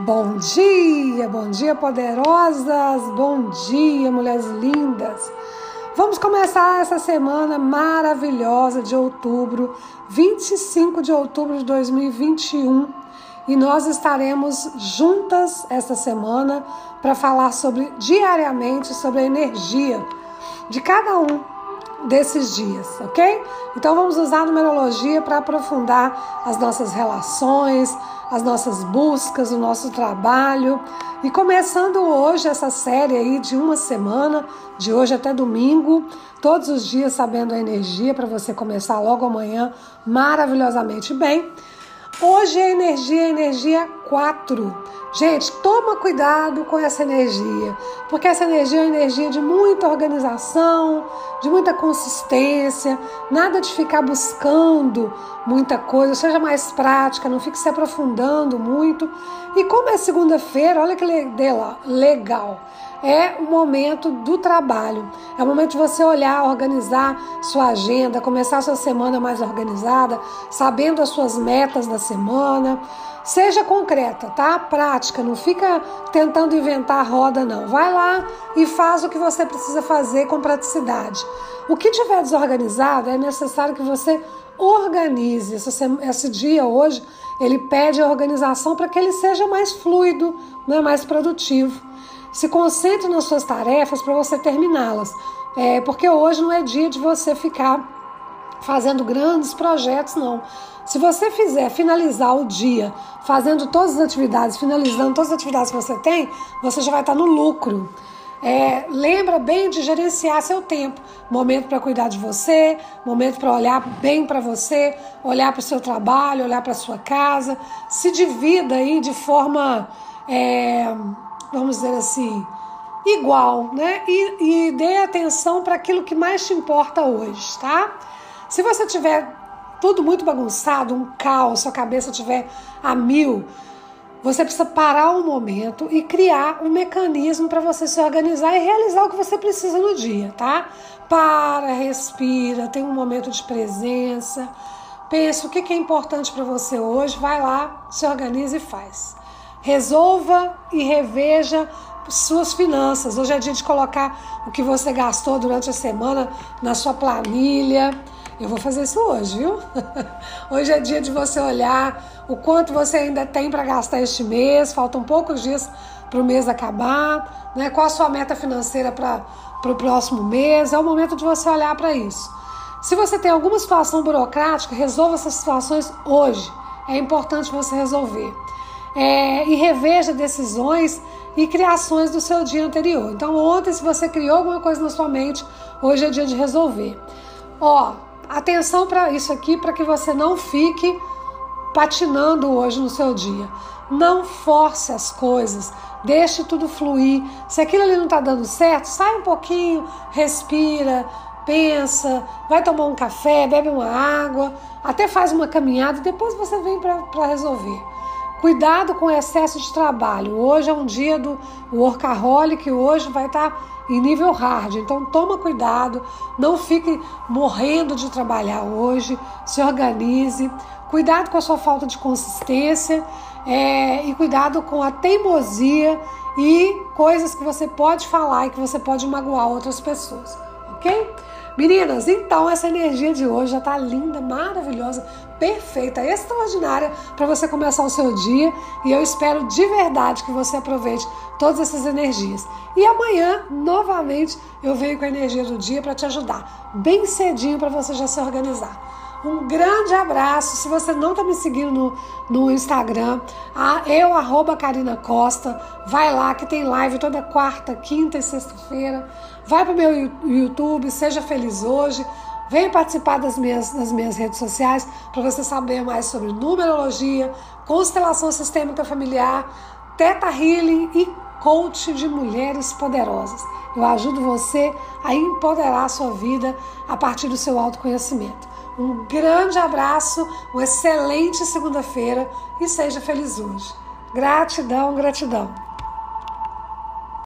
Bom dia, bom dia poderosas, bom dia mulheres lindas. Vamos começar essa semana maravilhosa de outubro, 25 de outubro de 2021, e nós estaremos juntas esta semana para falar sobre diariamente sobre a energia de cada um desses dias, ok? Então vamos usar a numerologia para aprofundar as nossas relações, as nossas buscas, o nosso trabalho. E começando hoje essa série aí de uma semana, de hoje até domingo, todos os dias sabendo a energia para você começar logo amanhã maravilhosamente bem. Hoje a energia é energia 4. Gente, toma cuidado com essa energia, porque essa energia é uma energia de muita organização, de muita consistência, nada de ficar buscando muita coisa, seja mais prática, não fique se aprofundando muito. E como é segunda-feira, olha que legal é o momento do trabalho. É o momento de você olhar, organizar sua agenda, começar sua semana mais organizada, sabendo as suas metas da semana. Seja concreta, tá? Prática, não fica tentando inventar roda, não. Vai lá e faz o que você precisa fazer com praticidade. O que tiver desorganizado, é necessário que você organize. Esse, dia hoje, ele pede a organização para que ele seja mais fluido, né? mais produtivo. Se concentre nas suas tarefas para você terminá-las. É, porque hoje não é dia de você ficar fazendo grandes projetos, não. Se você fizer finalizar o dia fazendo todas as atividades, finalizando todas as atividades que você tem, você já vai estar no lucro. É, lembra bem de gerenciar seu tempo. Momento para cuidar de você, momento para olhar bem para você, olhar para o seu trabalho, olhar para sua casa. Se divida aí de forma. É, vamos dizer assim, igual, né? E, e dê atenção para aquilo que mais te importa hoje, tá? Se você tiver tudo muito bagunçado, um caos, sua cabeça tiver a mil, você precisa parar um momento e criar um mecanismo para você se organizar e realizar o que você precisa no dia, tá? Para, respira, tem um momento de presença. Pensa o que é importante para você hoje, vai lá, se organiza e faz. Resolva e reveja suas finanças. Hoje é dia de colocar o que você gastou durante a semana na sua planilha. Eu vou fazer isso hoje, viu? Hoje é dia de você olhar o quanto você ainda tem para gastar este mês. Faltam poucos dias para o mês acabar. Né? Qual a sua meta financeira para o próximo mês? É o momento de você olhar para isso. Se você tem alguma situação burocrática, resolva essas situações hoje. É importante você resolver é, e reveja decisões e criações do seu dia anterior. Então, ontem, se você criou alguma coisa na sua mente, hoje é dia de resolver. Ó, atenção para isso aqui, para que você não fique patinando hoje no seu dia. Não force as coisas, deixe tudo fluir. Se aquilo ali não está dando certo, sai um pouquinho, respira, pensa, vai tomar um café, bebe uma água, até faz uma caminhada e depois você vem para resolver. Cuidado com o excesso de trabalho. Hoje é um dia do workaholic, hoje vai estar tá em nível hard. Então toma cuidado, não fique morrendo de trabalhar hoje, se organize. Cuidado com a sua falta de consistência é, e cuidado com a teimosia e coisas que você pode falar e que você pode magoar outras pessoas, ok? Meninas, então essa energia de hoje já tá linda, maravilhosa, perfeita, extraordinária para você começar o seu dia e eu espero de verdade que você aproveite todas essas energias. E amanhã, novamente, eu venho com a energia do dia para te ajudar, bem cedinho para você já se organizar. Um grande abraço. Se você não está me seguindo no, no Instagram, a, eu, arroba Karina Costa, vai lá que tem live toda quarta, quinta e sexta-feira. Vai para o meu YouTube, seja feliz hoje. Venha participar das minhas, das minhas redes sociais para você saber mais sobre numerologia, constelação sistêmica familiar, teta healing e coach de mulheres poderosas. Eu ajudo você a empoderar a sua vida a partir do seu autoconhecimento. Um grande abraço, uma excelente segunda-feira e seja feliz hoje. Gratidão, gratidão.